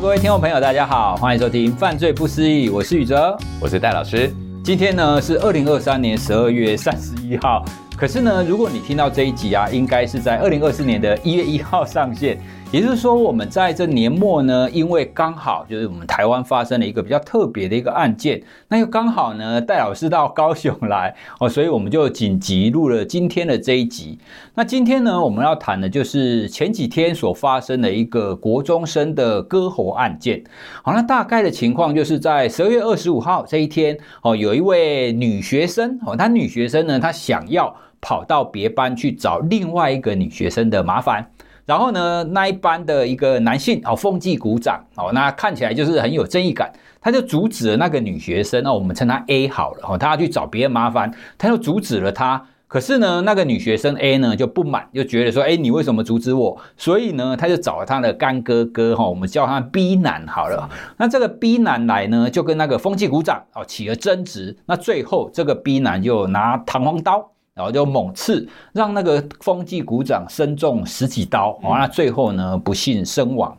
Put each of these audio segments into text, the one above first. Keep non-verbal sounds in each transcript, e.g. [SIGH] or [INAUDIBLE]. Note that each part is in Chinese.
各位听众朋友，大家好，欢迎收听《犯罪不思议》，我是宇哲，我是戴老师。今天呢是二零二三年十二月三十一号，可是呢，如果你听到这一集啊，应该是在二零二四年的一月一号上线。也就是说，我们在这年末呢，因为刚好就是我们台湾发生了一个比较特别的一个案件，那又刚好呢，戴老师到高雄来哦，所以我们就紧急录了今天的这一集。那今天呢，我们要谈的就是前几天所发生的一个国中生的割喉案件。好，那大概的情况就是在十二月二十五号这一天哦，有一位女学生哦，她女学生呢，她想要跑到别班去找另外一个女学生的麻烦。然后呢，那一班的一个男性哦，风纪股长哦，那看起来就是很有正义感，他就阻止了那个女学生，那我们称他 A 好了哦，他要去找别人麻烦，他就阻止了他。可是呢，那个女学生 A 呢就不满，就觉得说，哎，你为什么阻止我？所以呢，他就找了他的干哥哥哈，我们叫他 B 男好了。那这个 B 男来呢，就跟那个风纪股长哦起了争执。那最后这个 B 男就拿弹簧刀。然后就猛刺，让那个风纪股长身中十几刀，完了最后呢不幸身亡。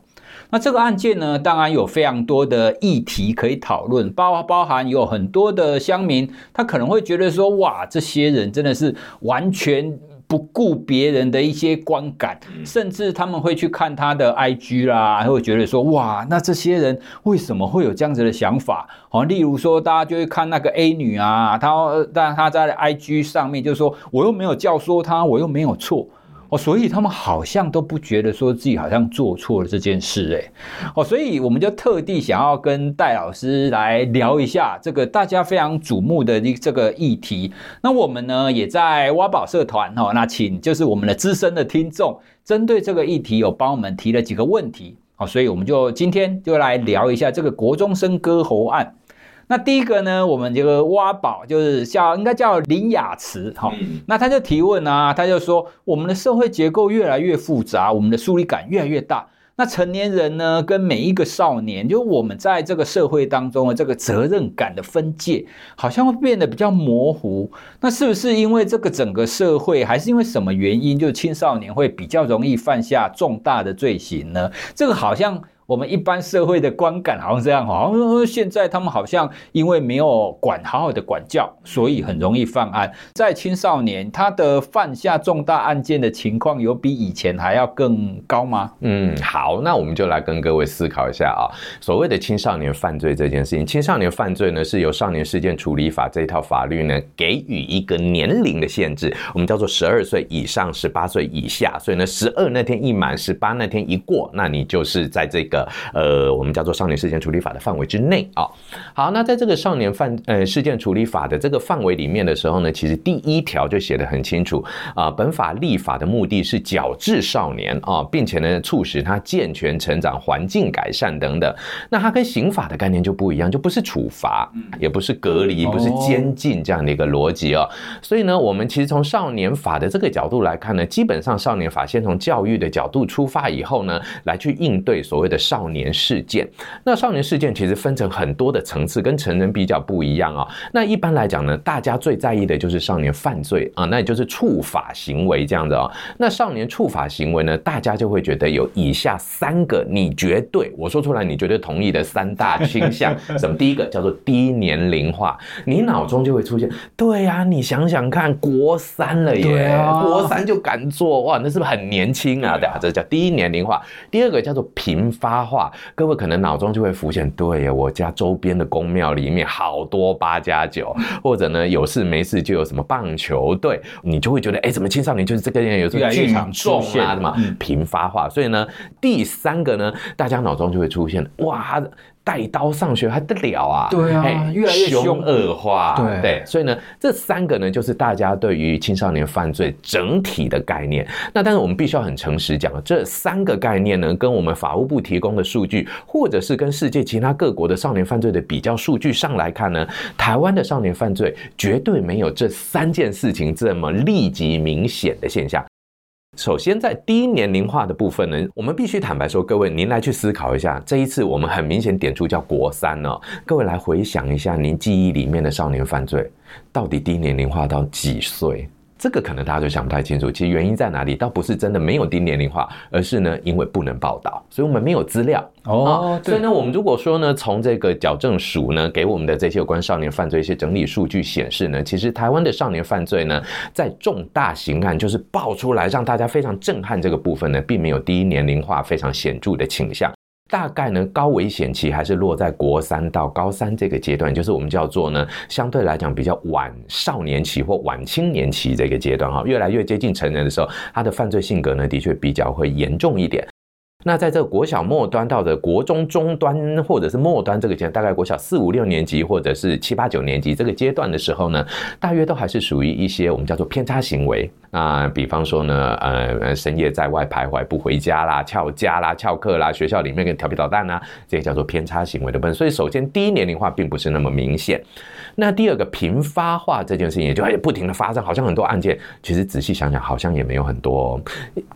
那这个案件呢，当然有非常多的议题可以讨论，包包含有很多的乡民，他可能会觉得说，哇，这些人真的是完全。不顾别人的一些观感，甚至他们会去看他的 IG 啦，会觉得说哇，那这些人为什么会有这样子的想法？哦，例如说，大家就会看那个 A 女啊，她但她在 IG 上面就说，我又没有教唆她，我又没有错。哦，所以他们好像都不觉得说自己好像做错了这件事，诶，哦，所以我们就特地想要跟戴老师来聊一下这个大家非常瞩目的这个议题。那我们呢也在挖宝社团哈，那请就是我们的资深的听众针对这个议题有帮我们提了几个问题，好，所以我们就今天就来聊一下这个国中生割喉案。那第一个呢，我们这个挖宝就是叫应该叫林雅慈哈，那他就提问啊，他就说我们的社会结构越来越复杂，我们的疏离感越来越大。那成年人呢，跟每一个少年，就我们在这个社会当中的这个责任感的分界，好像会变得比较模糊。那是不是因为这个整个社会，还是因为什么原因，就青少年会比较容易犯下重大的罪行呢？这个好像。我们一般社会的观感好像这样，好像现在他们好像因为没有管好好的管教，所以很容易犯案。在青少年，他的犯下重大案件的情况有比以前还要更高吗？嗯，好，那我们就来跟各位思考一下啊。所谓的青少年犯罪这件事情，青少年犯罪呢是由少年事件处理法这一套法律呢给予一个年龄的限制，我们叫做十二岁以上，十八岁以下。所以呢，十二那天一满，十八那天一过，那你就是在这个。呃，我们叫做少年事件处理法的范围之内啊。好，那在这个少年犯呃事件处理法的这个范围里面的时候呢，其实第一条就写得很清楚啊。本法立法的目的是矫治少年啊，并且呢，促使他健全成长、环境改善等等。那它跟刑法的概念就不一样，就不是处罚，也不是隔离，不是监禁这样的一个逻辑哦。所以呢，我们其实从少年法的这个角度来看呢，基本上少年法先从教育的角度出发以后呢，来去应对所谓的少年事件，那少年事件其实分成很多的层次，跟成人比较不一样啊。那一般来讲呢，大家最在意的就是少年犯罪啊，那也就是触法行为这样子啊。那少年触法行为呢，大家就会觉得有以下三个，你绝对我说出来，你绝对同意的三大倾向。[LAUGHS] 什么？第一个叫做低年龄化，你脑中就会出现，对呀，你想想看，国三了耶，国三就敢做哇，那是不是很年轻啊？对啊，这叫低年龄化。第二个叫做频发。话，各位可能脑中就会浮现，对呀，我家周边的宫庙里面好多八加九，或者呢有事没事就有什么棒球队，你就会觉得，哎，怎么青少年就是这个人有这么剧场重啊的嘛，频发化。所以呢，第三个呢，大家脑中就会出现，哇。带刀上学还得了啊？对啊，越来越凶恶化。对对，所以呢，这三个呢，就是大家对于青少年犯罪整体的概念。那但是我们必须要很诚实讲，这三个概念呢，跟我们法务部提供的数据，或者是跟世界其他各国的少年犯罪的比较数据上来看呢，台湾的少年犯罪绝对没有这三件事情这么立即明显的现象。首先，在低年龄化的部分呢，我们必须坦白说，各位，您来去思考一下，这一次我们很明显点出叫国三呢，各位来回想一下，您记忆里面的少年犯罪到底低年龄化到几岁？这个可能大家就想不太清楚，其实原因在哪里？倒不是真的没有低年龄化，而是呢，因为不能报道，所以我们没有资料哦。所以呢，我们如果说呢，从这个矫正署呢给我们的这些有关少年犯罪一些整理数据显示呢，其实台湾的少年犯罪呢，在重大刑案就是爆出来让大家非常震撼这个部分呢，并没有低年龄化非常显著的倾向。大概呢，高危险期还是落在国三到高三这个阶段，就是我们叫做呢，相对来讲比较晚少年期或晚青年期这个阶段哈，越来越接近成人的时候，他的犯罪性格呢，的确比较会严重一点。那在这个国小末端到的国中中端或者是末端这个阶段，大概国小四五六年级或者是七八九年级这个阶段的时候呢，大约都还是属于一些我们叫做偏差行为。那比方说呢，呃，深夜在外徘徊不回家啦，翘家啦，翘课啦，学校里面跟调皮捣蛋啦，这个叫做偏差行为的部分。所以首先低年龄化并不是那么明显。那第二个频发化这件事情，也就哎不停的发生，好像很多案件，其实仔细想想好像也没有很多，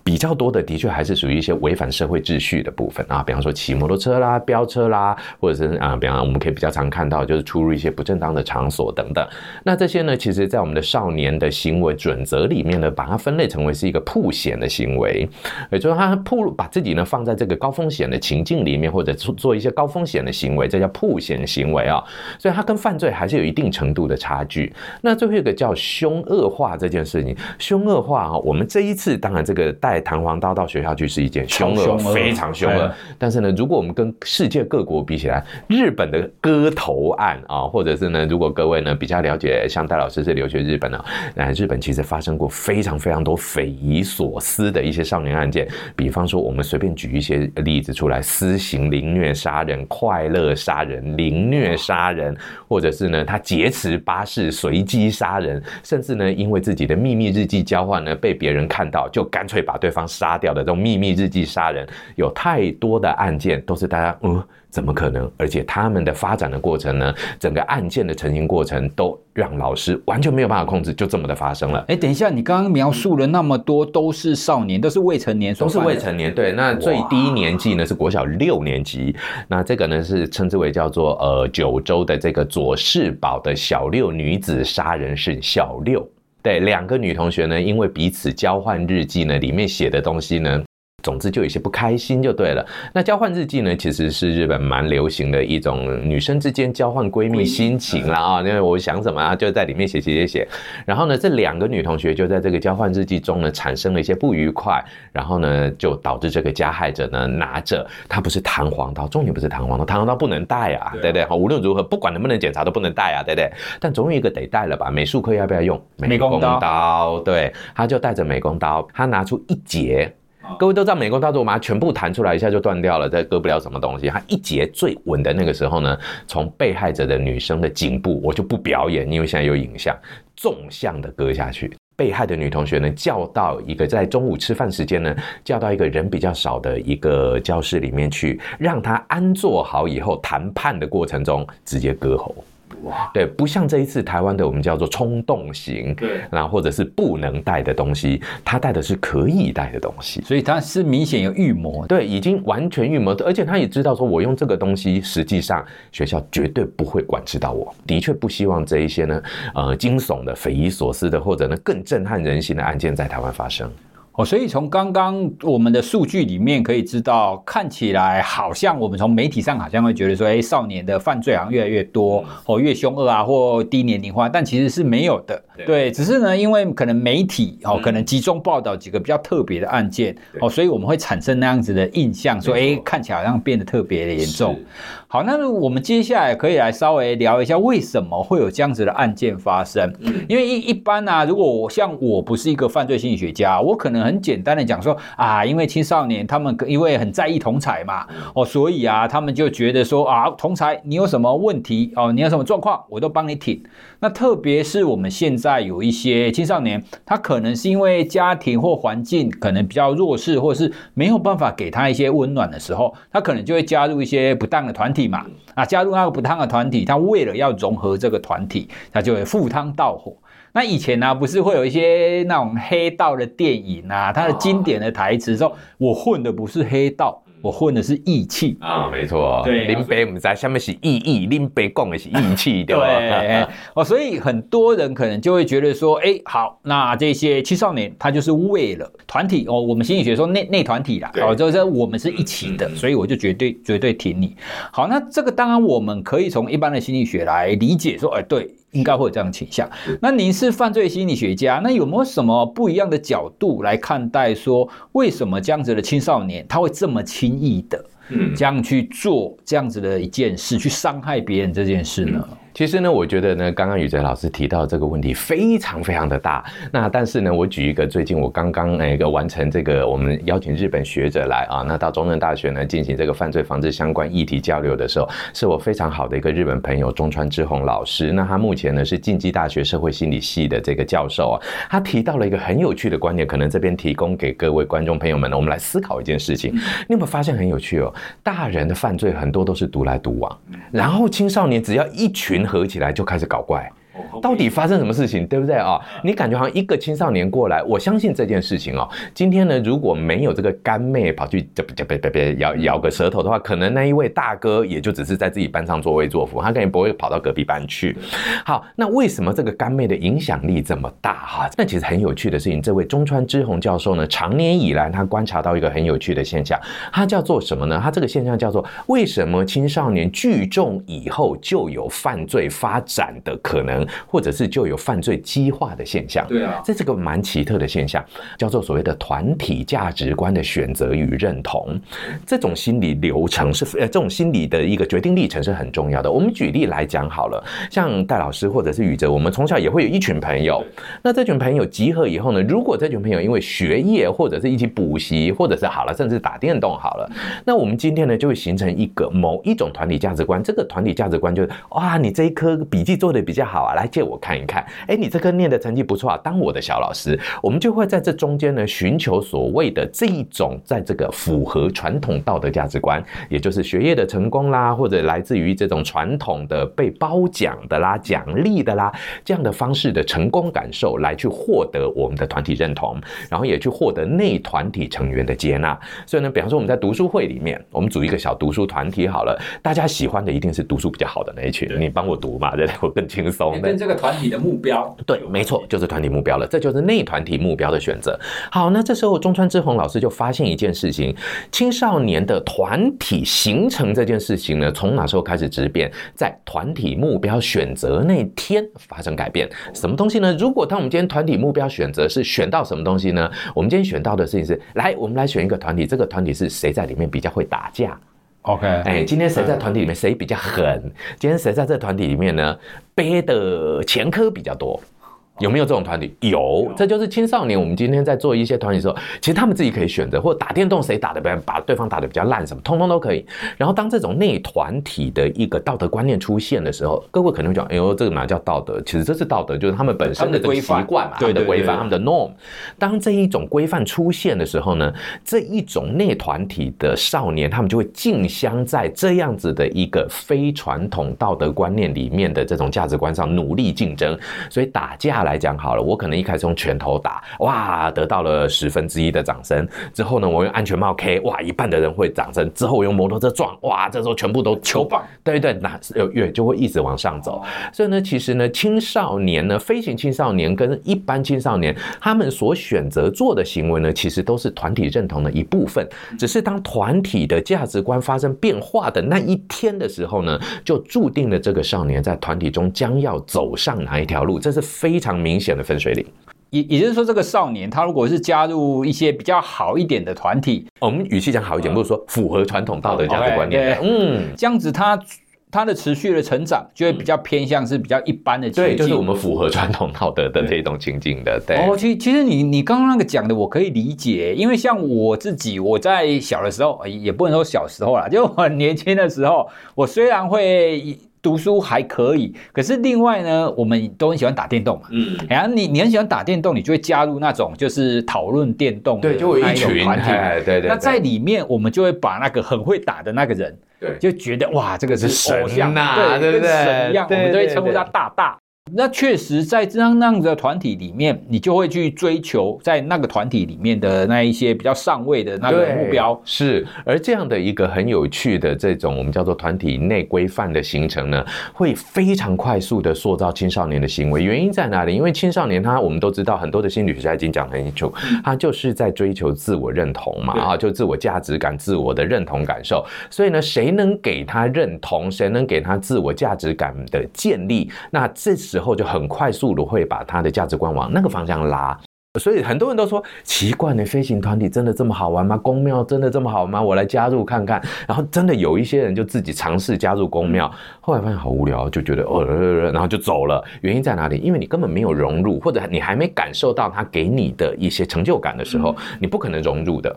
比较多的的确还是属于一些违反社会秩序的部分啊，比方说骑摩托车啦、飙车啦，或者是啊，比方我们可以比较常看到就是出入一些不正当的场所等等。那这些呢，其实在我们的少年的行为准则里面呢，把它分类成为是一个曝险的行为，也就是他曝把自己呢放在这个高风险的情境里面，或者做做一些高风险的行为，这叫曝险行为啊。所以它跟犯罪还是有一一定程度的差距。那最后一个叫凶恶化这件事情，凶恶化啊，我们这一次当然这个带弹簧刀到学校去是一件凶恶，非常凶恶。但是呢，如果我们跟世界各国比起来，日本的割头案啊，或者是呢，如果各位呢比较了解，像戴老师是留学日本的，那日本其实发生过非常非常多匪夷所思的一些少年案件。比方说，我们随便举一些例子出来：私刑凌虐杀人、快乐杀人、凌虐杀人，或者是呢他。劫持巴士，随机杀人，甚至呢，因为自己的秘密日记交换呢，被别人看到，就干脆把对方杀掉的这种秘密日记杀人，有太多的案件都是大家，嗯，怎么可能？而且他们的发展的过程呢，整个案件的成型过程都让老师完全没有办法控制，就这么的发生了。哎、欸，等一下，你刚刚描述了那么多，都是少年，都是未成年，都是未成年。对，那最低年纪呢是国小六年级，那这个呢是称之为叫做呃九州的这个佐世宝。的小六女子杀人是小六，对，两个女同学呢，因为彼此交换日记呢，里面写的东西呢。总之就有些不开心就对了。那交换日记呢，其实是日本蛮流行的一种女生之间交换闺蜜心情啦啊，因为我想什么啊，就在里面写写写写。然后呢，这两个女同学就在这个交换日记中呢，产生了一些不愉快。然后呢，就导致这个加害者呢，拿着他不是弹簧刀，重点不是弹簧刀，弹簧刀不能带啊，对不对？好，无论如何，不管能不能检查都不能带啊，对不对？但总有一个得带了吧？美术课要不要用美工刀？刀对，他就带着美工刀，他拿出一截。各位都知道，美工刀如果把它全部弹出来，一下就断掉了，再割不了什么东西。它一截最稳的那个时候呢，从被害者的女生的颈部，我就不表演，因为现在有影像，纵向的割下去。被害的女同学呢，叫到一个在中午吃饭时间呢，叫到一个人比较少的一个教室里面去，让她安坐好以后，谈判的过程中直接割喉。哇，对，不像这一次台湾的我们叫做冲动型，对，然后或者是不能带的东西，他带的是可以带的东西，所以他是明显有预谋，对，已经完全预谋，而且他也知道说，我用这个东西，实际上学校绝对不会管制到我，的确不希望这一些呢，呃，惊悚的、匪夷所思的，或者呢更震撼人心的案件在台湾发生。哦，所以从刚刚我们的数据里面可以知道，看起来好像我们从媒体上好像会觉得说，哎，少年的犯罪好像越来越多，哦，越凶恶啊，或低年龄化，但其实是没有的。对，只是呢，因为可能媒体哦，可能集中报道几个比较特别的案件哦，所以我们会产生那样子的印象，说，哎，看起来好像变得特别的严重。好，那我们接下来可以来稍微聊一下，为什么会有这样子的案件发生？因为一一般啊，如果我像我不是一个犯罪心理学家，我可能。很简单的讲说啊，因为青少年他们因为很在意同财嘛，哦，所以啊，他们就觉得说啊，同财你有什么问题哦，你有什么状况，我都帮你挺。那特别是我们现在有一些青少年，他可能是因为家庭或环境可能比较弱势，或是没有办法给他一些温暖的时候，他可能就会加入一些不当的团体嘛。啊，加入那个不当的团体，他为了要融合这个团体，他就会赴汤蹈火。那以前呢、啊，不是会有一些那种黑道的电影啊，它的经典的台词说：“我混的不是黑道，我混的是义气啊，没错。对，林北我们在下面是义义，林北讲的是义气，对吧？对 [LAUGHS] 哦，所以很多人可能就会觉得说，哎，好，那这些青少年他就是为了团体哦，我们心理学说内内团体啦，哦，就是我们是一起的，所以我就绝对绝对挺你。好，那这个当然我们可以从一般的心理学来理解说，哎，对。应该会有这样的倾向。那您是犯罪心理学家，那有没有什么不一样的角度来看待说，为什么这样子的青少年他会这么轻易的，嗯，这样去做这样子的一件事，去伤害别人这件事呢？其实呢，我觉得呢，刚刚宇哲老师提到这个问题非常非常的大。那但是呢，我举一个最近我刚刚那个完成这个，我们邀请日本学者来啊，那到中正大学呢进行这个犯罪防治相关议题交流的时候，是我非常好的一个日本朋友中川之宏老师。那他目前呢是近畿大学社会心理系的这个教授啊，他提到了一个很有趣的观点，可能这边提供给各位观众朋友们呢，我们来思考一件事情。你有没有发现很有趣哦？大人的犯罪很多都是独来独往，然后青少年只要一群。合起来就开始搞怪。到底发生什么事情，对不对啊？你感觉好像一个青少年过来，我相信这件事情哦。今天呢，如果没有这个干妹跑去别别别别别咬咬个舌头的话，可能那一位大哥也就只是在自己班上作威作福，他肯定不会跑到隔壁班去。好，那为什么这个干妹的影响力这么大哈？那其实很有趣的事情，这位中川之宏教授呢，长年以来他观察到一个很有趣的现象，他叫做什么呢？他这个现象叫做为什么青少年聚众以后就有犯罪发展的可能？或者是就有犯罪激化的现象，对啊，这是个蛮奇特的现象，叫做所谓的团体价值观的选择与认同。这种心理流程是呃，这种心理的一个决定历程是很重要的。我们举例来讲好了，像戴老师或者是宇哲，我们从小也会有一群朋友。那这群朋友集合以后呢，如果这群朋友因为学业或者是一起补习，或者是好了，甚至打电动好了，那我们今天呢就会形成一个某一种团体价值观。这个团体价值观就是哇，你这一科笔记做的比较好啊，来。借我看一看，哎，你这科念的成绩不错啊，当我的小老师，我们就会在这中间呢寻求所谓的这一种在这个符合传统道德价值观，也就是学业的成功啦，或者来自于这种传统的被褒奖的啦、奖励的啦这样的方式的成功感受，来去获得我们的团体认同，然后也去获得内团体成员的接纳。所以呢，比方说我们在读书会里面，我们组一个小读书团体好了，大家喜欢的一定是读书比较好的那一群，你帮我读嘛，对，我更轻松。这个团体的目标，对，没错，就是团体目标了，这就是内团体目标的选择。好，那这时候中川之宏老师就发现一件事情：青少年的团体形成这件事情呢，从哪时候开始质变？在团体目标选择那天发生改变。什么东西呢？如果当我们今天团体目标选择是选到什么东西呢？我们今天选到的事情是，来，我们来选一个团体，这个团体是谁在里面比较会打架？OK，哎，今天谁在团体里面谁比较狠？今天谁在这团体里面呢？背的前科比较多。有没有这种团体？有，这就是青少年。我们今天在做一些团体的时候，其实他们自己可以选择，或者打电动谁打的比较，把对方打的比较烂，什么通通都可以。然后当这种内团体的一个道德观念出现的时候，各位可能会讲：“哎呦，这个哪叫道德？其实这是道德，就是他们本身的规范习惯嘛，对的规范，他们的 norm。当这一种规范出现的时候呢，这一种内团体的少年，他们就会竞相在这样子的一个非传统道德观念里面的这种价值观上努力竞争，所以打架。来讲好了，我可能一开始用拳头打，哇，得到了十分之一的掌声。之后呢，我用安全帽 K，哇，一半的人会掌声。之后我用摩托车撞，哇，这时候全部都球棒，对对，那越就会一直往上走。所以呢，其实呢，青少年呢，飞行青少年跟一般青少年，他们所选择做的行为呢，其实都是团体认同的一部分。只是当团体的价值观发生变化的那一天的时候呢，就注定了这个少年在团体中将要走上哪一条路。这是非常。明显的分水岭，也也就是说，这个少年他如果是加入一些比较好一点的团体，我们语气讲好一点，不是说符合传统道德价值观念，嗯，这样子他他的持续的成长就会比较偏向是比较一般的，对，就是我们符合传统道德的这种情境的，对。哦，其其实你你刚刚那个讲的我可以理解，因为像我自己，我在小的时候也不能说小时候啦，就很年轻的时候，我虽然会。读书还可以，可是另外呢，我们都很喜欢打电动嘛。嗯，然后你你很喜欢打电动，你就会加入那种就是讨论电动的那种团体。对对。那在里面，我们就会把那个很会打的那个人，对，就觉得哇，这个是神像呐，对对对，神一样，我们都会称呼他大大。那确实在这样那样的团体里面，你就会去追求在那个团体里面的那一些比较上位的那个目标。是，而这样的一个很有趣的这种我们叫做团体内规范的形成呢，会非常快速的塑造青少年的行为。原因在哪里？因为青少年他我们都知道，很多的心理学家已经讲很清楚，他就是在追求自我认同嘛，啊，就自我价值感、自我的认同感受。所以呢，谁能给他认同，谁能给他自我价值感的建立，那这时候就很快速的会把他的价值观往那个方向拉。所以很多人都说奇怪呢，飞行团体真的这么好玩吗？宫庙真的这么好吗？我来加入看看。然后真的有一些人就自己尝试加入宫庙，后来发现好无聊，就觉得哦，然后就走了。原因在哪里？因为你根本没有融入，或者你还没感受到他给你的一些成就感的时候，你不可能融入的。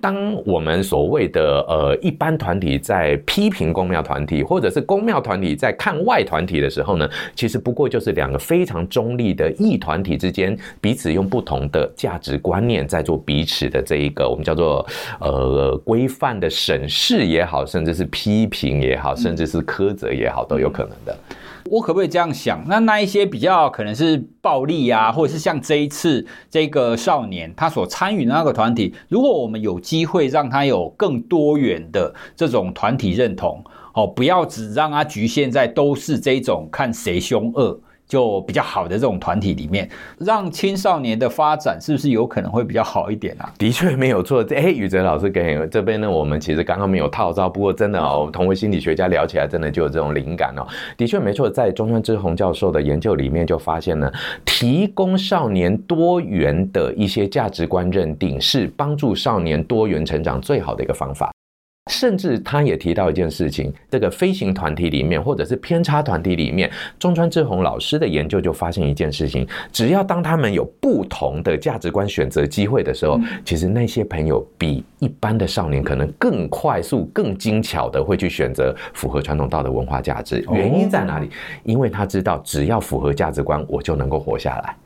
当我们所谓的呃一般团体在批评公庙团体，或者是公庙团体在看外团体的时候呢，其实不过就是两个非常中立的异团体之间，彼此用不同的价值观念在做彼此的这一个我们叫做呃规范的审视也好，甚至是批评也好，甚至是苛责也好，都有可能的。我可不可以这样想？那那一些比较可能是暴力啊，或者是像这一次这个少年他所参与的那个团体，如果我们有机会让他有更多元的这种团体认同，哦，不要只让他局限在都是这种看谁凶恶。就比较好的这种团体里面，让青少年的发展是不是有可能会比较好一点啊？的确没有错。哎，宇哲老师给这边呢，我们其实刚刚没有套招，不过真的哦，同为心理学家聊起来，真的就有这种灵感哦。的确没错，在中川智弘教授的研究里面就发现呢，提供少年多元的一些价值观认定，是帮助少年多元成长最好的一个方法。甚至他也提到一件事情，这个飞行团体里面，或者是偏差团体里面，中川志宏老师的研究就发现一件事情：只要当他们有不同的价值观选择机会的时候，其实那些朋友比一般的少年可能更快速、更精巧的会去选择符合传统道德文化价值。原因在哪里？因为他知道，只要符合价值观，我就能够活下来。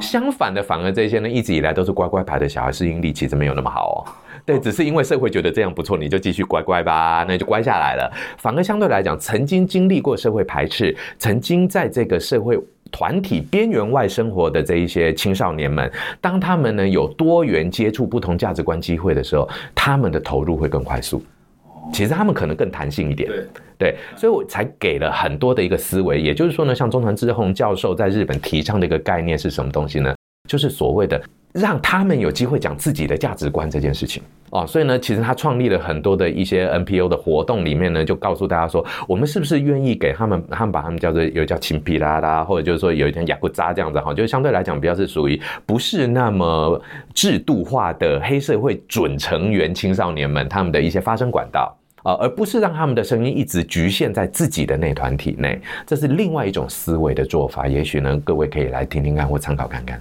相反的，反而这些呢，一直以来都是乖乖牌的小孩，适应力其实没有那么好哦。对，只是因为社会觉得这样不错，你就继续乖乖吧，那就乖下来了。反而相对来讲，曾经经历过社会排斥，曾经在这个社会团体边缘外生活的这一些青少年们，当他们呢有多元接触不同价值观机会的时候，他们的投入会更快速。其实他们可能更弹性一点。对，对，所以我才给了很多的一个思维。也就是说呢，像中川智弘教授在日本提倡的一个概念是什么东西呢？就是所谓的。让他们有机会讲自己的价值观这件事情哦，所以呢，其实他创立了很多的一些 NPO 的活动，里面呢，就告诉大家说，我们是不是愿意给他们，他们把他们叫做有叫青皮拉拉，或者就是说有一点雅库扎这样子哈，就相对来讲比较是属于不是那么制度化的黑社会准成员青少年们他们的一些发声管道啊，而不是让他们的声音一直局限在自己的内团体内，这是另外一种思维的做法，也许呢，各位可以来听听看或参考看看。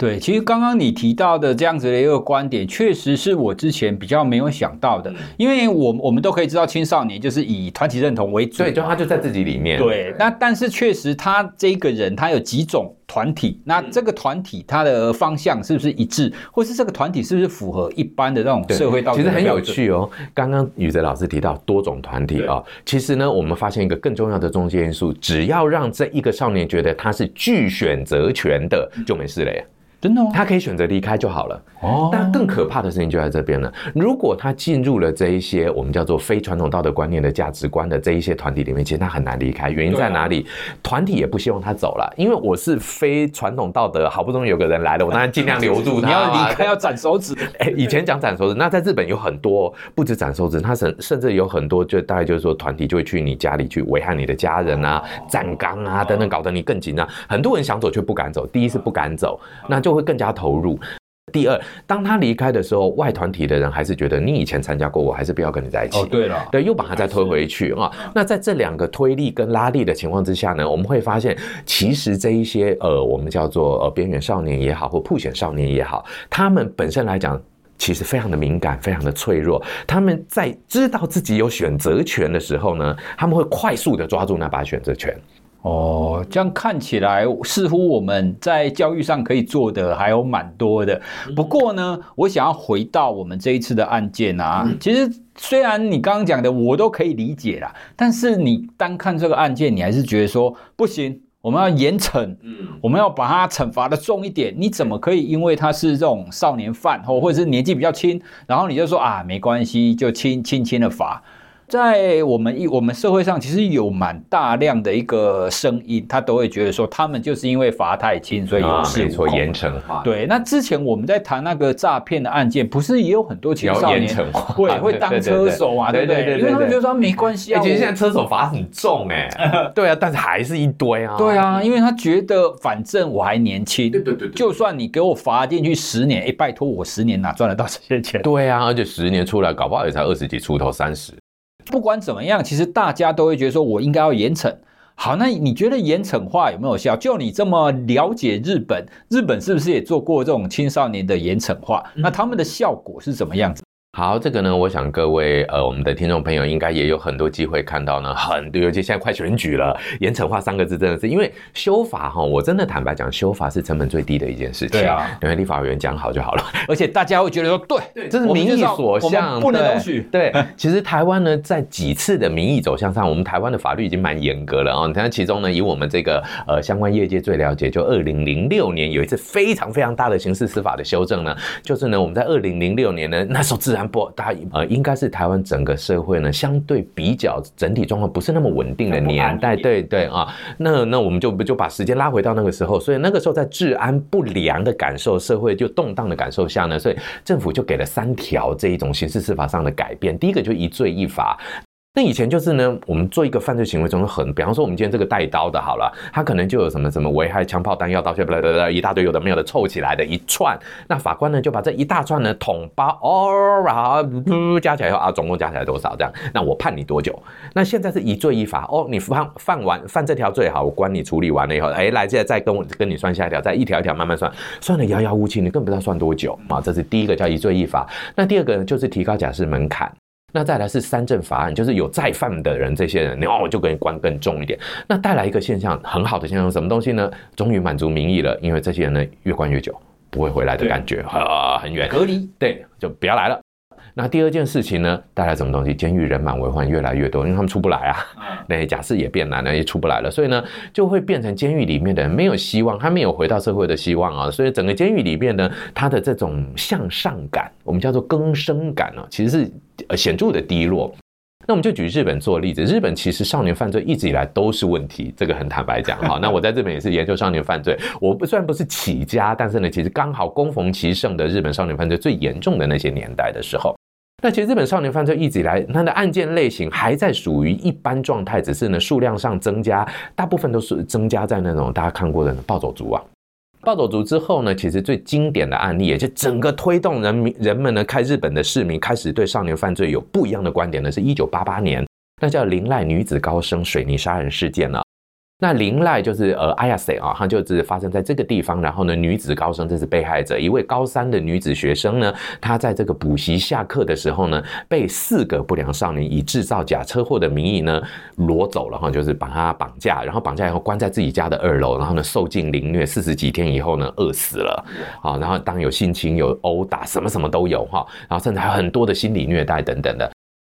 对，其实刚刚你提到的这样子的一个观点，确实是我之前比较没有想到的。因为我我们都可以知道，青少年就是以团体认同为主，对，就他就在自己里面。对，那但是确实他这个人他有几种团体，那这个团体他的方向是不是一致，或是这个团体是不是符合一般的那种社会道德？其实很有趣哦。刚刚宇哲老师提到多种团体啊、哦，其实呢，我们发现一个更重要的中间因素，只要让这一个少年觉得他是具选择权的，就没事了呀。真的吗？他可以选择离开就好了。哦，但更可怕的事情就在这边了。如果他进入了这一些我们叫做非传统道德观念的价值观的这一些团体里面，其实他很难离开。原因在哪里？团体也不希望他走了，因为我是非传统道德，好不容易有个人来了，我当然尽量留住他。你要离开要斩手指。[LAUGHS] 哎，以前讲斩手指，那在日本有很多不止斩手指，他甚甚至有很多，就大概就是说团体就会去你家里去危害你的家人啊、斩纲啊等等，搞得你更紧张。很多人想走却不敢走，第一是不敢走，那就。就会更加投入。第二，当他离开的时候，外团体的人还是觉得你以前参加过，我还是不要跟你在一起。哦，对了，对，又把他再推回去啊。那在这两个推力跟拉力的情况之下呢，我们会发现，其实这一些呃，我们叫做呃边缘少年也好，或破险少年也好，他们本身来讲，其实非常的敏感，非常的脆弱。他们在知道自己有选择权的时候呢，他们会快速的抓住那把选择权。哦，这样看起来似乎我们在教育上可以做的还有蛮多的。不过呢，我想要回到我们这一次的案件啊，其实虽然你刚刚讲的我都可以理解啦，但是你单看这个案件，你还是觉得说不行，我们要严惩，嗯，我们要把他惩罚的重一点。你怎么可以因为他是这种少年犯，或或者是年纪比较轻，然后你就说啊，没关系，就轻轻轻的罚？在我们一我们社会上，其实有蛮大量的一个声音，他都会觉得说，他们就是因为罚太轻，所以有恃无严惩化。对，那之前我们在谈那个诈骗的案件，不是也有很多青少年 [LAUGHS] 会会当车手啊，对不对？因为他们觉得说没关系啊。其实现在车手罚很重哎，[LAUGHS] 对啊，但是还是一堆啊。对啊，因为他觉得反正我还年轻，对对对，就算你给我罚进去十年，哎，拜托我十年哪赚得到这些钱？对啊，而且十年出来，搞不好也才二十几出头，三十。不管怎么样，其实大家都会觉得说，我应该要严惩。好，那你觉得严惩化有没有效？就你这么了解日本，日本是不是也做过这种青少年的严惩化？那他们的效果是怎么样子？好，这个呢，我想各位呃，我们的听众朋友应该也有很多机会看到呢，很多，尤其现在快选举了，严惩化三个字真的是，因为修法哈，我真的坦白讲，修法是成本最低的一件事情。对啊，因为立法委员讲好就好了，[LAUGHS] 而且大家会觉得说，对，对，这是民意所向，不能容许。对，[LAUGHS] 其实台湾呢，在几次的民意走向上，我们台湾的法律已经蛮严格了啊。你看，其中呢，以我们这个呃相关业界最了解，就二零零六年有一次非常非常大的刑事司法的修正呢，就是呢，我们在二零零六年呢，那时候治安不大呃。应该是台湾整个社会呢，相对比较整体状况不是那么稳定的年代，对对啊，那那我们就不就把时间拉回到那个时候，所以那个时候在治安不良的感受，社会就动荡的感受下呢，所以政府就给了三条这一种刑事司法上的改变，第一个就一罪一罚。那以前就是呢，我们做一个犯罪行为中的很，比方说我们今天这个带刀的，好了，他可能就有什么什么危害枪炮弹药刀械，不不不，一大堆有的没有的凑起来的一串。那法官呢就把这一大串呢统包哦，然后不加起来以后啊，总共加起来多少这样？那我判你多久？那现在是一罪一罚哦，你犯犯完犯这条罪好，我关你处理完了以后，哎，来现在再跟我跟你算下一条，再一条一条慢慢算，算得遥遥无期，你更不知道算多久啊。这是第一个叫一罪一罚。那第二个呢，就是提高假释门槛。那再来是三证法案，就是有再犯的人，这些人，哦，我就给你关更重一点。那带来一个现象，很好的现象，什么东西呢？终于满足民意了，因为这些人呢，越关越久，不会回来的感觉，啊，很远，隔离，对，就不要来了。那第二件事情呢，带来什么东西？监狱人满为患，越来越多，因为他们出不来啊。那些假释也变难了，也出不来了，所以呢，就会变成监狱里面的人没有希望，他没有回到社会的希望啊。所以整个监狱里面呢，他的这种向上感，我们叫做更生感啊，其实是呃显著的低落。那我们就举日本做例子，日本其实少年犯罪一直以来都是问题，这个很坦白讲哈。[LAUGHS] 那我在日本也是研究少年犯罪，我不虽然不是起家，但是呢，其实刚好攻逢其盛的日本少年犯罪最严重的那些年代的时候。那其实日本少年犯罪一直以来，它的案件类型还在属于一般状态，只是呢数量上增加，大部分都是增加在那种大家看过的暴走族啊。暴走族之后呢，其实最经典的案例，也就整个推动人民人们呢，开日本的市民开始对少年犯罪有不一样的观点呢，是一九八八年，那叫林濑女子高生水泥杀人事件呢。那林濑就是呃阿亚塞啊，它就是发生在这个地方。然后呢，女子高生这是被害者，一位高三的女子学生呢，她在这个补习下课的时候呢，被四个不良少年以制造假车祸的名义呢掳走了哈，就是把她绑架，然后绑架以后关在自己家的二楼，然后呢受尽凌虐，四十几天以后呢饿死了啊。然后当有性侵、有殴打，什么什么都有哈，然后甚至还有很多的心理虐待等等的。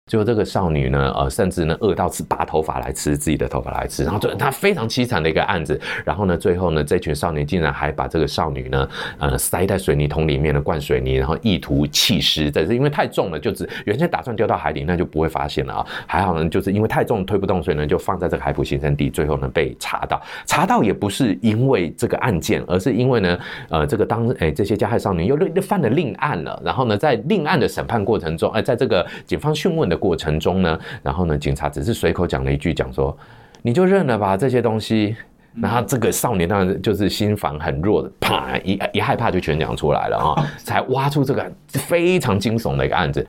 最后这个少女呢，呃，甚至呢饿到吃拔头发来吃自己的头发来吃，然后就她非常凄惨的一个案子。然后呢，最后呢，这群少年竟然还把这个少女呢，呃，塞在水泥桶里面呢，灌水泥，然后意图弃尸。这是因为太重了，就只原先打算丢到海里，那就不会发现了啊。还好呢，就是因为太重推不动，所以呢就放在这个海埔新生地。最后呢被查到，查到也不是因为这个案件，而是因为呢，呃，这个当哎这些加害少年又又犯了另案了。然后呢，在另案的审判过程中，哎，在这个警方讯问的。过程中呢，然后呢，警察只是随口讲了一句，讲说你就认了吧这些东西。然后这个少年当然就是心防很弱的，啪一一害怕就全讲出来了啊，[LAUGHS] 才挖出这个非常惊悚的一个案子。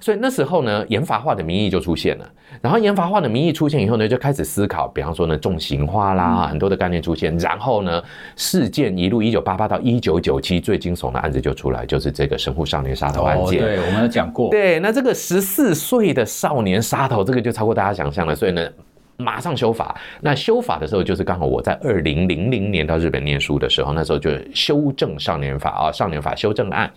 所以那时候呢，研发化的民意就出现了。然后研发化的民意出现以后呢，就开始思考，比方说呢，重型化啦，很多的概念出现。然后呢，事件一路一九八八到一九九七，最惊悚的案子就出来，就是这个神户少年杀头案件。哦，对，我们有讲过。对，那这个十四岁的少年杀头，这个就超过大家想象了。所以呢。马上修法。那修法的时候，就是刚好我在二零零零年到日本念书的时候，那时候就修正少年法啊，少年法修正案。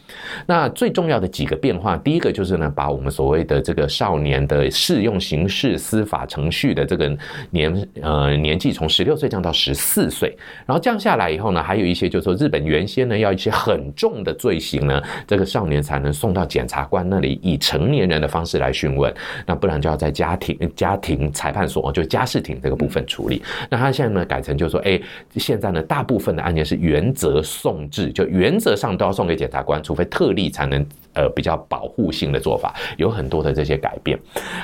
那最重要的几个变化，第一个就是呢，把我们所谓的这个少年的适用刑事司法程序的这个年呃年纪从十六岁降到十四岁，然后降下来以后呢，还有一些就是说日本原先呢要一些很重的罪行呢，这个少年才能送到检察官那里以成年人的方式来讯问，那不然就要在家庭家庭裁判所就家事庭这个部分处理。那他现在呢改成就是说，哎，现在呢大部分的案件是原则送至，就原则上都要送给检察官，除非特例才能。呃，比较保护性的做法，有很多的这些改变。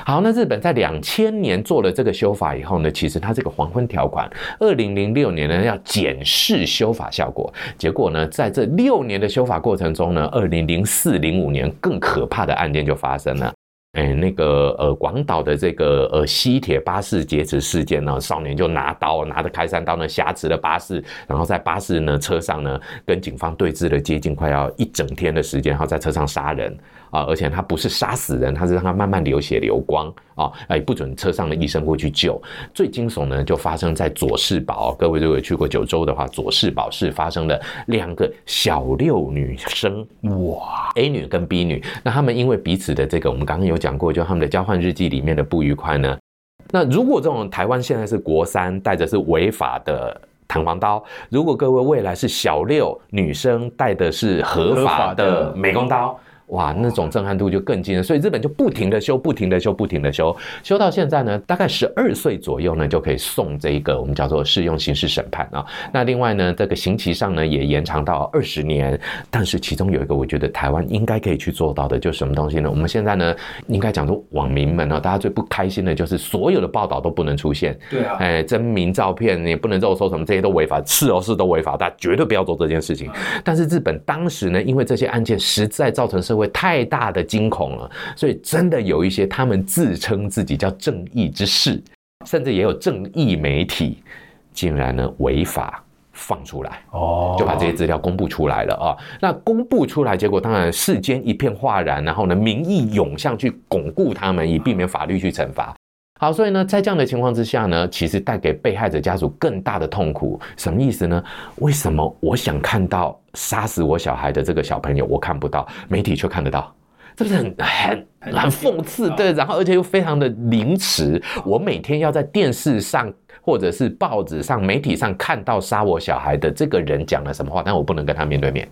好，那日本在两千年做了这个修法以后呢，其实它这个黄昏条款，二零零六年呢要检视修法效果，结果呢，在这六年的修法过程中呢，二零零四零五年更可怕的案件就发生了。哎，那个呃，广岛的这个呃西铁巴士劫持事件呢，少年就拿刀，拿着开山刀呢，挟持了巴士，然后在巴士呢车上呢，跟警方对峙了接近快要一整天的时间，然后在车上杀人。啊，而且他不是杀死人，他是让他慢慢流血流光啊！哎，不准车上的医生过去救。最惊悚呢，就发生在佐世保。各位如果有去过九州的话，佐世保市发生了两个小六女生，哇，A 女跟 B 女。那他们因为彼此的这个，我们刚刚有讲过，就他们的交换日记里面的不愉快呢。那如果这种台湾现在是国三，带着是违法的弹簧刀；如果各位未来是小六女生，带的是合法的美工刀。哇，那种震撼度就更惊人，所以日本就不停的修，不停的修，不停的修，修到现在呢，大概十二岁左右呢，就可以送这一个我们叫做适用刑事审判啊。那另外呢，这个刑期上呢也延长到二十年。但是其中有一个我觉得台湾应该可以去做到的，就是什么东西呢？我们现在呢应该讲说网民们啊，大家最不开心的就是所有的报道都不能出现。对啊，哎，真名照片也不能肉搜什么，这些都违法，是哦，是都违法，大家绝对不要做这件事情。但是日本当时呢，因为这些案件实在造成社会。太大的惊恐了，所以真的有一些他们自称自己叫正义之士，甚至也有正义媒体，竟然呢违法放出来哦，就把这些资料公布出来了啊。那公布出来，结果当然世间一片哗然，然后呢民意涌向去巩固他们，以避免法律去惩罚。好，所以呢，在这样的情况之下呢，其实带给被害者家属更大的痛苦。什么意思呢？为什么我想看到杀死我小孩的这个小朋友，我看不到，媒体却看得到？这不是很很很讽刺？对，然后而且又非常的凌迟。我每天要在电视上。或者是报纸上、媒体上看到杀我小孩的这个人讲了什么话，但我不能跟他面对面。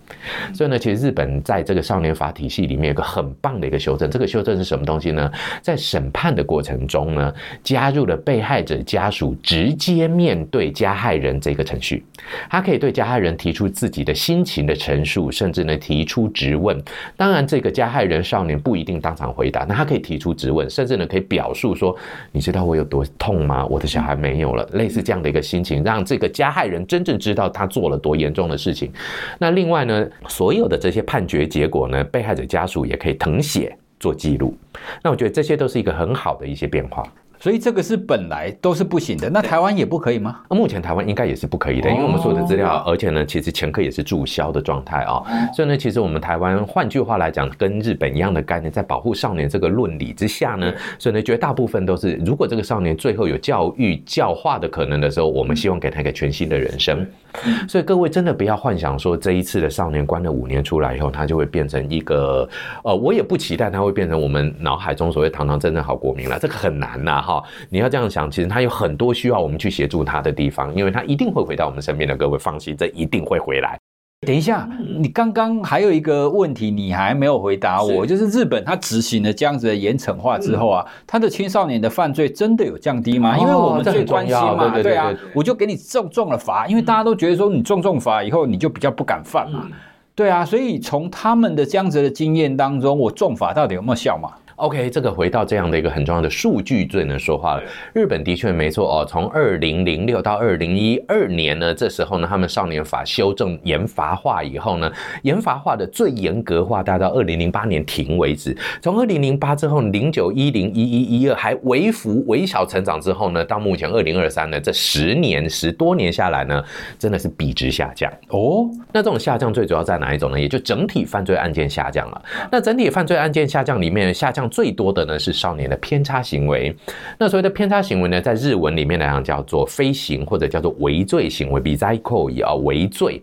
所以呢，其实日本在这个少年法体系里面有个很棒的一个修正。这个修正是什么东西呢？在审判的过程中呢，加入了被害者家属直接面对加害人这个程序。他可以对加害人提出自己的心情的陈述，甚至呢提出质问。当然，这个加害人少年不一定当场回答，那他可以提出质问，甚至呢可以表述说：“你知道我有多痛吗？我的小孩没有了。”类似这样的一个心情，让这个加害人真正知道他做了多严重的事情。那另外呢，所有的这些判决结果呢，被害者家属也可以誊写做记录。那我觉得这些都是一个很好的一些变化。所以这个是本来都是不行的，那台湾也不可以吗？目前台湾应该也是不可以的，因为我们所有的资料，而且呢，其实前科也是注销的状态啊。所以呢，其实我们台湾，换句话来讲，跟日本一样的概念，在保护少年这个论理之下呢，所以呢，绝大部分都是，如果这个少年最后有教育教化的可能的时候，我们希望给他一个全新的人生。所以各位真的不要幻想说，这一次的少年关了五年出来以后，他就会变成一个，呃，我也不期待他会变成我们脑海中所谓堂堂正正好国民了，这个很难呐。哈，你要这样想，其实他有很多需要我们去协助他的地方，因为他一定会回到我们身边的。各位放心，这一定会回来。等一下，你刚刚还有一个问题，你还没有回答我，就是日本他执行了这样子的严惩化之后啊，他的青少年的犯罪真的有降低吗？因为我们最关心嘛，对啊，我就给你重重了罚，因为大家都觉得说你重重罚以后你就比较不敢犯嘛，对啊，所以从他们的这样子的经验当中，我重罚到底有没有效嘛？OK，这个回到这样的一个很重要的数据最能说话了。日本的确没错哦，从二零零六到二零一二年呢，这时候呢，他们少年法修正严罚化以后呢，严罚化的最严格化，大概到二零零八年停为止。从二零零八之后，零九一零一一一二还微幅微小成长之后呢，到目前二零二三呢，这十年十多年下来呢，真的是笔直下降哦。那这种下降最主要在哪一种呢？也就整体犯罪案件下降了。那整体犯罪案件下降里面下降。最多的呢是少年的偏差行为。那所谓的偏差行为呢，在日文里面来讲叫做非行或者叫做违罪行为，比在扣也要违罪。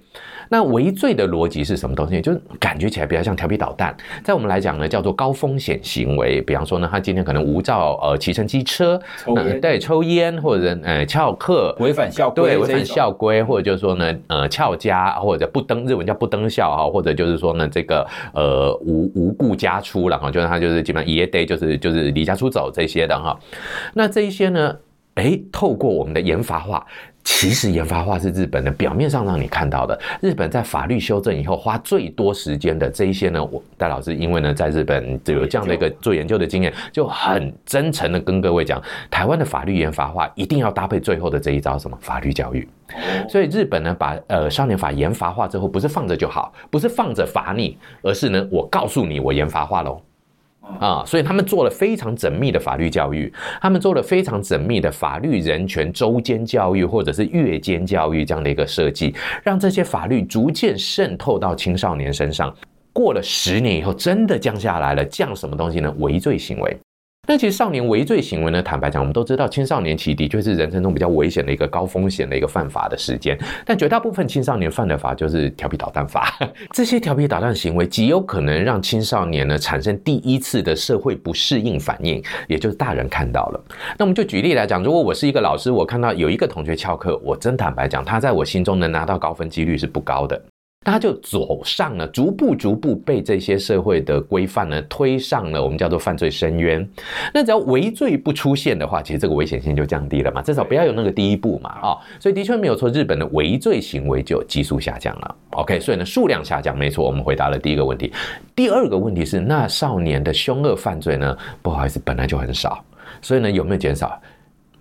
那违罪的逻辑是什么东西？就是感觉起来比较像调皮捣蛋，在我们来讲呢，叫做高风险行为。比方说呢，他今天可能无照呃骑乘机车，抽烟、呃，对，抽烟或者呃翘课，违反校规，对，违反校规，或者就是说呢，呃翘家或者不登日文叫不登校哈，或者就是说呢，这个呃无无故家出了哈，就是他就是基本上一夜 day 就是就是离家出走这些的哈。那这一些呢，哎，透过我们的严罚化。其实研发化是日本的表面上让你看到的。日本在法律修正以后花最多时间的这一些呢，我戴老师因为呢在日本有这样的一个做研究的经验，就很真诚的跟各位讲，台湾的法律研发化一定要搭配最后的这一招什么法律教育。所以日本呢把呃少年法研发化之后，不是放着就好，不是放着罚你，而是呢我告诉你我研发化喽。啊，所以他们做了非常缜密的法律教育，他们做了非常缜密的法律人权周间教育，或者是月间教育这样的一个设计，让这些法律逐渐渗透到青少年身上。过了十年以后，真的降下来了，降什么东西呢？违罪行为。那其实少年违罪行为呢，坦白讲，我们都知道，青少年期的确是人生中比较危险的一个高风险的一个犯法的时间。但绝大部分青少年犯的法就是调皮捣蛋法，[LAUGHS] 这些调皮捣蛋行为极有可能让青少年呢产生第一次的社会不适应反应，也就是大人看到了。那我们就举例来讲，如果我是一个老师，我看到有一个同学翘课，我真坦白讲，他在我心中能拿到高分几率是不高的。他就走上了，逐步逐步被这些社会的规范呢推上了我们叫做犯罪深渊。那只要违罪不出现的话，其实这个危险性就降低了嘛，至少不要有那个第一步嘛，啊，所以的确没有错，日本的违罪行为就急速下降了。OK，所以呢数量下降没错，我们回答了第一个问题。第二个问题是，那少年的凶恶犯罪呢？不好意思，本来就很少，所以呢有没有减少？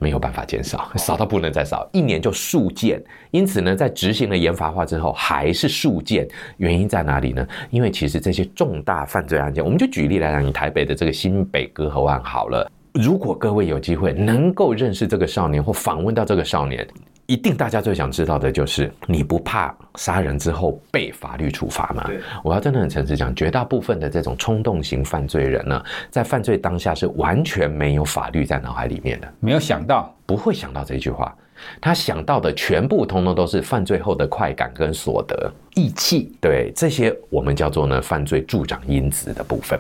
没有办法减少，少到不能再少，一年就数件。因此呢，在执行了严罚化之后，还是数件。原因在哪里呢？因为其实这些重大犯罪案件，我们就举例来讲，你台北的这个新北割喉案好了。如果各位有机会能够认识这个少年或访问到这个少年。一定大家最想知道的就是，你不怕杀人之后被法律处罚吗？我要真的很诚实讲，绝大部分的这种冲动型犯罪人呢，在犯罪当下是完全没有法律在脑海里面的，没有想到，不会想到这句话。他想到的全部通通都是犯罪后的快感跟所得、义气，对，这些我们叫做呢犯罪助长因子的部分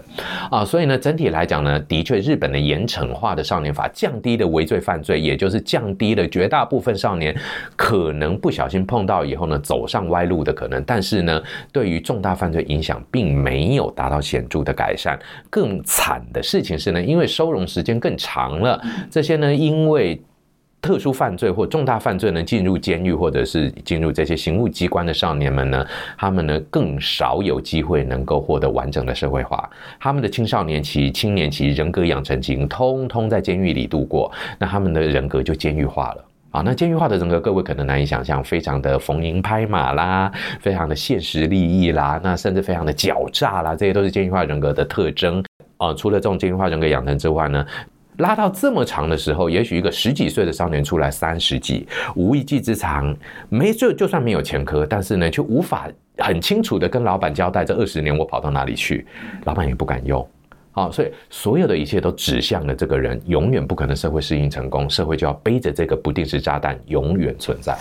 啊，所以呢整体来讲呢，的确日本的严惩化的少年法降低了违罪犯罪，也就是降低了绝大部分少年可能不小心碰到以后呢走上歪路的可能，但是呢对于重大犯罪影响并没有达到显著的改善。更惨的事情是呢，因为收容时间更长了，这些呢因为。特殊犯罪或重大犯罪呢，进入监狱或者是进入这些刑务机关的少年们呢，他们呢更少有机会能够获得完整的社会化。他们的青少年期、青年期、人格养成期，通通在监狱里度过，那他们的人格就监狱化了啊。那监狱化的人格，各位可能难以想象，非常的逢迎拍马啦，非常的现实利益啦，那甚至非常的狡诈啦，这些都是监狱化人格的特征啊。除了这种监狱化人格养成之外呢，拉到这么长的时候，也许一个十几岁的少年出来三十几，无一技之长，没就就算没有前科，但是呢，却无法很清楚的跟老板交代这二十年我跑到哪里去，老板也不敢用，好，所以所有的一切都指向了这个人永远不可能社会适应成功，社会就要背着这个不定时炸弹永远存在。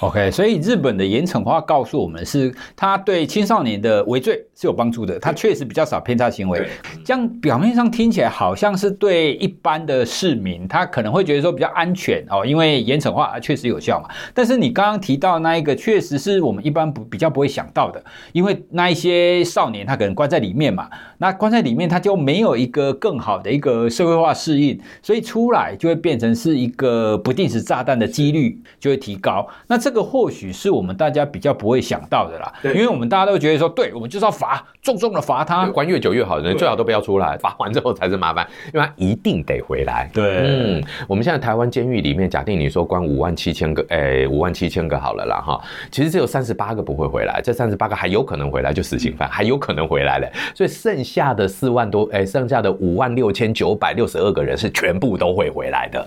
OK，所以日本的严惩化告诉我们是，他对青少年的违罪是有帮助的，他确实比较少偏差行为。这样表面上听起来好像是对一般的市民，他可能会觉得说比较安全哦，因为严惩化确实有效嘛。但是你刚刚提到那一个，确实是我们一般不比较不会想到的，因为那一些少年他可能关在里面嘛，那关在里面他就没有一个更好的一个社会化适应，所以出来就会变成是一个不定时炸弹的几率就会提高。那这个或许是我们大家比较不会想到的啦，对，因为我们大家都觉得说，对，我们就是要罚，重重的罚他，关越久越好，人最好都不要出来，[LAUGHS] 罚完之后才是麻烦，因为他一定得回来。对，嗯，我们现在台湾监狱里面，假定你说关五万七千个，哎，五万七千个好了啦哈，其实只有三十八个不会回来，这三十八个还有可能回来，就死刑犯还有可能回来的，所以剩下的四万多，哎，剩下的五万六千九百六十二个人是全部都会回来的。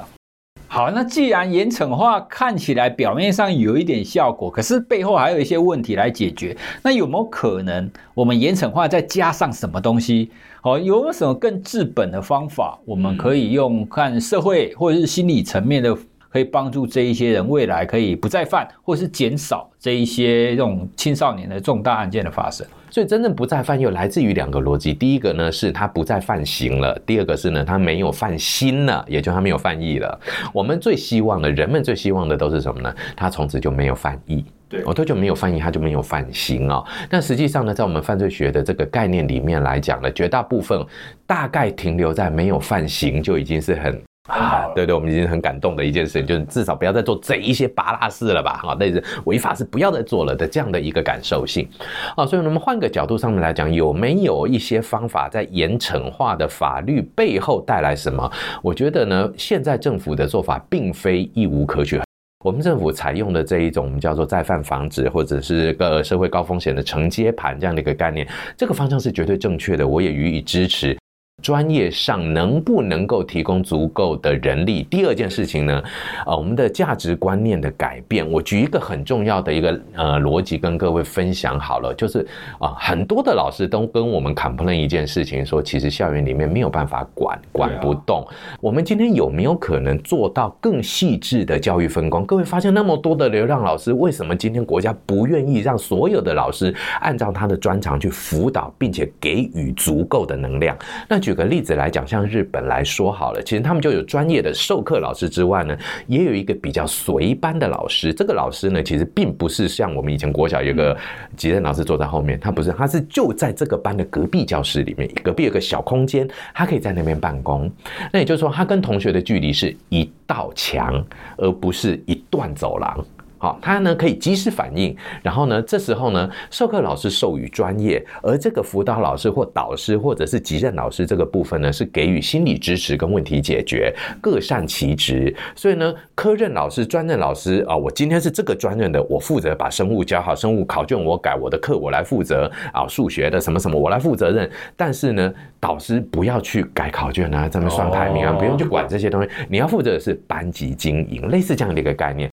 好，那既然严惩化看起来表面上有一点效果，可是背后还有一些问题来解决，那有没有可能我们严惩化再加上什么东西？好，有没有什么更治本的方法？我们可以用看社会或者是心理层面的，可以帮助这一些人未来可以不再犯，或是减少这一些这种青少年的重大案件的发生。所以真正不再犯又来自于两个逻辑，第一个呢是他不再犯刑了，第二个是呢他没有犯心了，也就他没有犯意了。我们最希望的，人们最希望的都是什么呢？他从此就没有犯意，对，我多久没有犯意，他就没有犯行哦。但实际上呢，在我们犯罪学的这个概念里面来讲呢，绝大部分大概停留在没有犯刑就已经是很。啊，对对，我们已经很感动的一件事情，就是至少不要再做这一些芭乐事了吧？啊，那是违法是不要再做了的这样的一个感受性。啊，所以我们换个角度上面来讲，有没有一些方法在严惩化的法律背后带来什么？我觉得呢，现在政府的做法并非一无可取。我们政府采用的这一种我们叫做再犯防止或者是个社会高风险的承接盘这样的一个概念，这个方向是绝对正确的，我也予以支持。专业上能不能够提供足够的人力？第二件事情呢，呃，我们的价值观念的改变。我举一个很重要的一个呃逻辑跟各位分享好了，就是啊、呃，很多的老师都跟我们 complain 一件事情，说其实校园里面没有办法管，管不动。我们今天有没有可能做到更细致的教育分工？各位发现那么多的流浪老师，为什么今天国家不愿意让所有的老师按照他的专长去辅导，并且给予足够的能量？那举个例子来讲，像日本来说好了，其实他们就有专业的授课老师之外呢，也有一个比较随班的老师。这个老师呢，其实并不是像我们以前国小有个级任老师坐在后面，他不是，他是就在这个班的隔壁教室里面，隔壁有个小空间，他可以在那边办公。那也就是说，他跟同学的距离是一道墙，而不是一段走廊。好，他呢可以及时反应，然后呢，这时候呢，授课老师授予专业，而这个辅导老师或导师或者是级任老师这个部分呢，是给予心理支持跟问题解决，各善其职。所以呢，科任老师、专任老师啊，我今天是这个专任的，我负责把生物教好，生物考卷我改，我的课我来负责啊，数学的什么什么我来负责任。但是呢，导师不要去改考卷啊，这么算排名啊，不用去管这些东西，你要负责的是班级经营，类似这样的一个概念。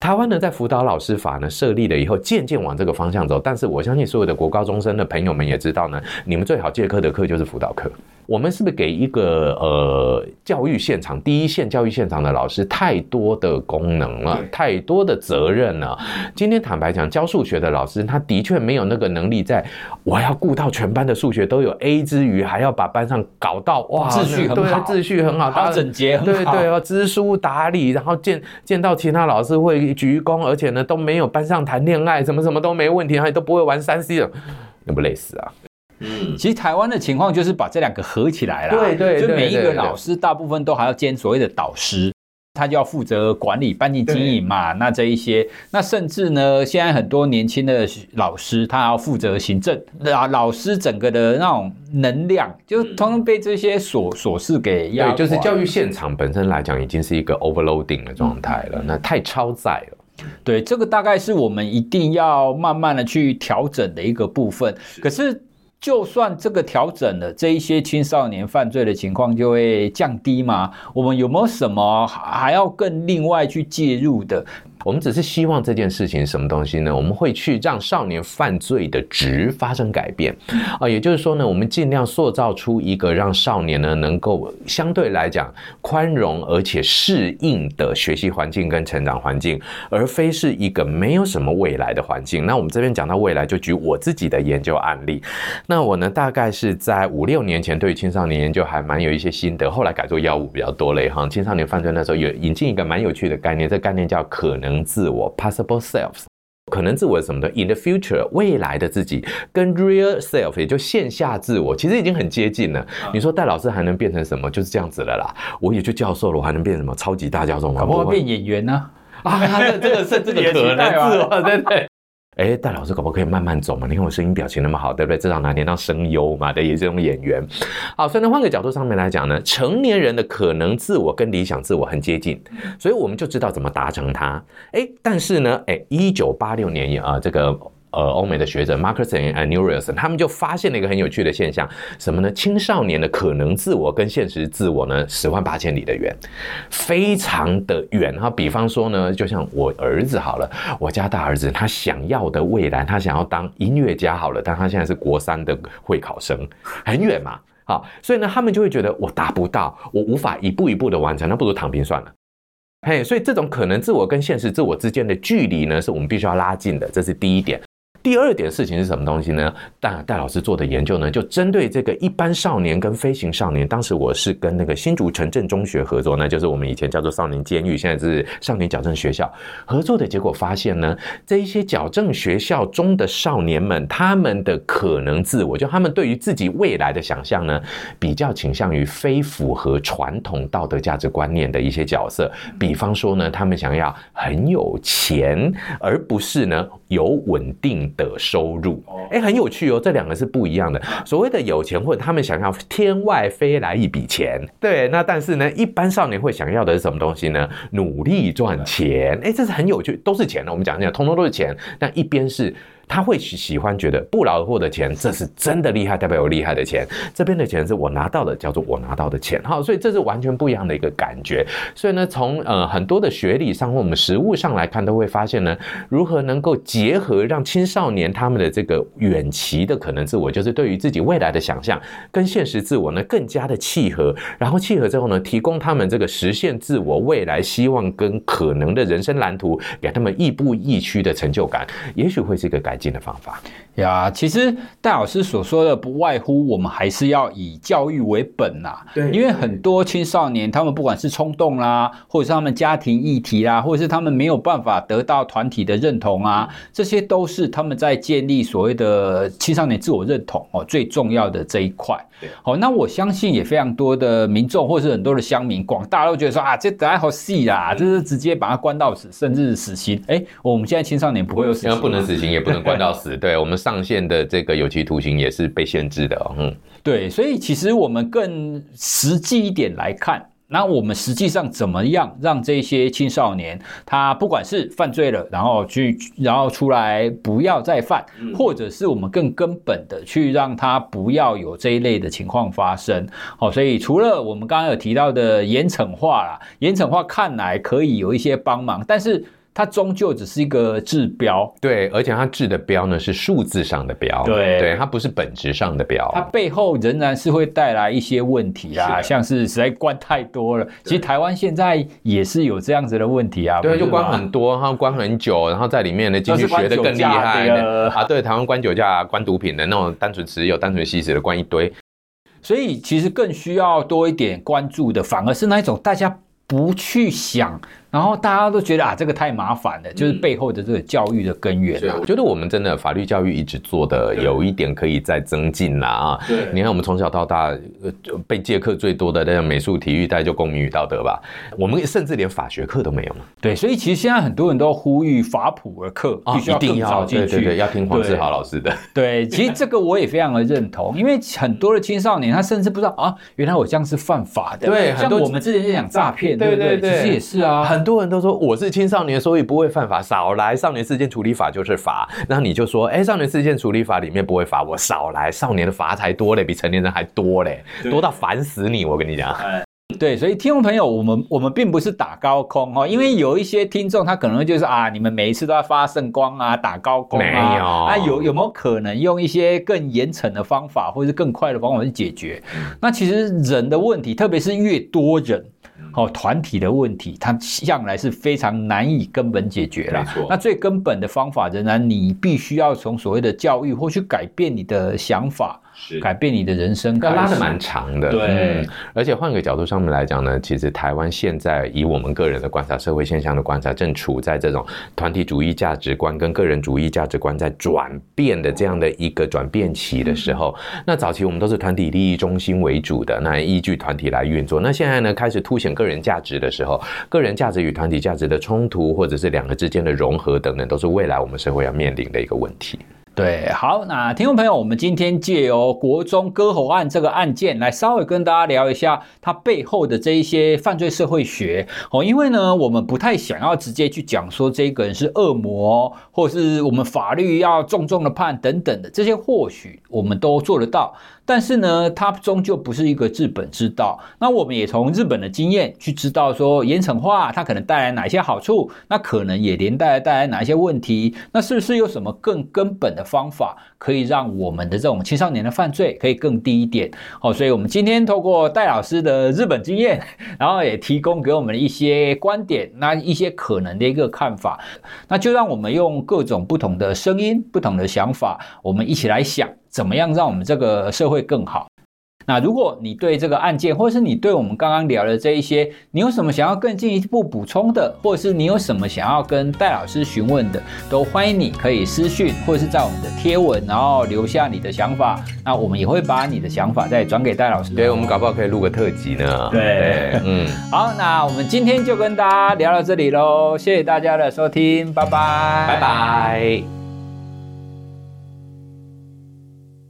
台湾呢，在辅导老师法呢设立了以后，渐渐往这个方向走。但是我相信所有的国高中生的朋友们也知道呢，你们最好借课的课就是辅导课。我们是不是给一个呃教育现场第一线教育现场的老师太多的功能了，太多的责任了？今天坦白讲，教数学的老师他的确没有那个能力，在我要顾到全班的数学都有 A 之余，还要把班上搞到哇秩序很好，秩序很好，好整洁，对对哦，知书达理，然后见见到其他老师会鞠躬，而且呢都没有班上谈恋爱，什么什么都没问题，还都不会玩三 C 的，那不累死啊？嗯，其实台湾的情况就是把这两个合起来了。对对，就每一个老师大部分都还要兼所谓的导师，他就要负责管理班级经营嘛。那这一些，那甚至呢，现在很多年轻的老师，他要负责行政。那老师整个的那种能量，就通通被这些琐琐事给压。对，就是教育现场本身来讲，已经是一个 overloading 的状态了，那太超载了。对，这个大概是我们一定要慢慢的去调整的一个部分。可是。就算这个调整了，这一些青少年犯罪的情况就会降低吗？我们有没有什么还要更另外去介入的？我们只是希望这件事情什么东西呢？我们会去让少年犯罪的值发生改变啊，也就是说呢，我们尽量塑造出一个让少年呢能够相对来讲宽容而且适应的学习环境跟成长环境，而非是一个没有什么未来的环境。那我们这边讲到未来，就举我自己的研究案例。那我呢，大概是在五六年前对青少年研究还蛮有一些心得，后来改做药物比较多了哈。青少年犯罪那时候有引进一个蛮有趣的概念，这个概念叫可能。可能自我 （possible selves），可能自我是什么的？In the future，未来的自己跟 real self，也就线下自我，其实已经很接近了。你说戴老师还能变成什么？就是这样子了啦。我也去教授了，我还能变什么？超级大教授吗？可不可以变演员呢？啊，这这个是 [LAUGHS] 这个可能自我，对不对。哎，戴老师可不可以慢慢走嘛？你看我声音表情那么好，对不对？至少拿得到声优嘛，对，也是这种演员。好，所以呢，换个角度上面来讲呢，成年人的可能自我跟理想自我很接近，所以我们就知道怎么达成它。哎，但是呢，哎，一九八六年啊，这个。呃欧美的学者 Markuson and Newryson 他们就发现了一个很有趣的现象，什么呢？青少年的可能自我跟现实自我呢，十万八千里的远，非常的远。哈，比方说呢，就像我儿子好了，我家大儿子他想要的未来，他想要当音乐家好了，但他现在是国三的会考生，很远嘛。好，所以呢，他们就会觉得我达不到，我无法一步一步的完成，那不如躺平算了。嘿，所以这种可能自我跟现实自我之间的距离呢，是我们必须要拉近的，这是第一点。第二点事情是什么东西呢？戴戴老师做的研究呢，就针对这个一般少年跟飞行少年。当时我是跟那个新竹城镇中学合作，那就是我们以前叫做少年监狱，现在是少年矫正学校合作的结果发现呢，这一些矫正学校中的少年们，他们的可能自我，就他们对于自己未来的想象呢，比较倾向于非符合传统道德价值观念的一些角色。比方说呢，他们想要很有钱，而不是呢有稳定的收入，哎，很有趣哦，这两个是不一样的。所谓的有钱，或者他们想要天外飞来一笔钱，对，那但是呢，一般少年会想要的是什么东西呢？努力赚钱，哎，这是很有趣，都是钱的。我们讲讲，通通都是钱，但一边是。他会喜喜欢觉得不劳而获的钱，这是真的厉害，代表有厉害的钱。这边的钱是我拿到的，叫做我拿到的钱。好，所以这是完全不一样的一个感觉。所以呢，从呃很多的学理上或我们实务上来看，都会发现呢，如何能够结合让青少年他们的这个远期的可能自我，就是对于自己未来的想象，跟现实自我呢更加的契合。然后契合之后呢，提供他们这个实现自我未来希望跟可能的人生蓝图，给他们亦步亦趋的成就感，也许会是一个改进的方法呀，其实戴老师所说的不外乎我们还是要以教育为本呐、啊。对，因为很多青少年他们不管是冲动啦，或者是他们家庭议题啦，或者是他们没有办法得到团体的认同啊，这些都是他们在建立所谓的青少年自我认同哦最重要的这一块。好，那我相信也非常多的民众或者是很多的乡民，广大都觉得说啊，这还好细啦，这是直接把他关到死，甚至死刑。哎，我们现在青少年不会有死刑，不能死刑，也不能关到死。对，我们上限的这个有期徒刑也是被限制的。嗯，对，所以其实我们更实际一点来看。那我们实际上怎么样让这些青少年，他不管是犯罪了，然后去，然后出来不要再犯，或者是我们更根本的去让他不要有这一类的情况发生。好，所以除了我们刚刚有提到的严惩化啦，严惩化看来可以有一些帮忙，但是。它终究只是一个治标，对，而且它治的标呢是数字上的标，对，对，它不是本质上的标，它背后仍然是会带来一些问题啊，像是实在关太多了。其实台湾现在也是有这样子的问题啊，对，就关很多，然后关很久，然后在里面呢进去学的更厉害的。啊，对，台湾关酒驾、关毒品的那种单纯持有、单纯吸食的关一堆，所以其实更需要多一点关注的，反而是那一种大家不去想。然后大家都觉得啊，这个太麻烦了，就是背后的这个教育的根源啊。我觉得我们真的法律教育一直做的有一点可以再增进啦啊。对，你看我们从小到大，呃，被借课最多的那美术、体育，大概就公民与道德吧。我们甚至连法学课都没有嘛。对，所以其实现在很多人都呼吁法普的课必须要更早进去，对对对，要听黄志豪老师的。对，其实这个我也非常的认同，因为很多的青少年他甚至不知道啊，原来我这样是犯法的。对，像我们之前在讲诈骗，对对对，其实也是啊，很多人都说我。是青少年，所以不会犯法。少来，少年事件处理法就是罚。那你就说，哎、欸，少年事件处理法里面不会罚我。少来，少年的罚才多嘞，比成年人还多嘞，多到烦死你！我跟你讲。对，所以听众朋友，我们我们并不是打高空哦，因为有一些听众他可能就是啊，你们每一次都要发圣光啊，打高空啊，没有啊，有有没有可能用一些更严惩的方法，或者是更快的方法去解决？嗯、那其实人的问题，特别是越多人。好，团体的问题，它向来是非常难以根本解决了。那最根本的方法，仍然你必须要从所谓的教育，或去改变你的想法。是改变你的人生，要拉的蛮长的。对、嗯，而且换个角度上面来讲呢，其实台湾现在以我们个人的观察，社会现象的观察，正处在这种团体主义价值观跟个人主义价值观在转变的这样的一个转变期的时候。嗯、那早期我们都是团体利益中心为主的，那依据团体来运作。那现在呢，开始凸显个人价值的时候，个人价值与团体价值的冲突，或者是两个之间的融合等等，都是未来我们社会要面临的一个问题。对，好，那听众朋友，我们今天借由国中割喉案这个案件，来稍微跟大家聊一下它背后的这一些犯罪社会学哦。因为呢，我们不太想要直接去讲说这个人是恶魔，或是我们法律要重重的判等等的这些，或许我们都做得到。但是呢，它终究不是一个治本之道。那我们也从日本的经验去知道说，严惩化它可能带来哪些好处，那可能也连带带来哪一些问题。那是不是有什么更根本的方法，可以让我们的这种青少年的犯罪可以更低一点？哦，所以我们今天透过戴老师的日本经验，[LAUGHS] 然后也提供给我们一些观点，那一些可能的一个看法。那就让我们用各种不同的声音、不同的想法，我们一起来想。怎么样让我们这个社会更好？那如果你对这个案件，或者是你对我们刚刚聊的这一些，你有什么想要更进一步补充的，或者是你有什么想要跟戴老师询问的，都欢迎你可以私讯，或者是在我们的贴文，然后留下你的想法。那我们也会把你的想法再转给戴老师。对，我们搞不好可以录个特辑呢。对，对嗯，好，那我们今天就跟大家聊到这里喽，谢谢大家的收听，拜拜，拜拜。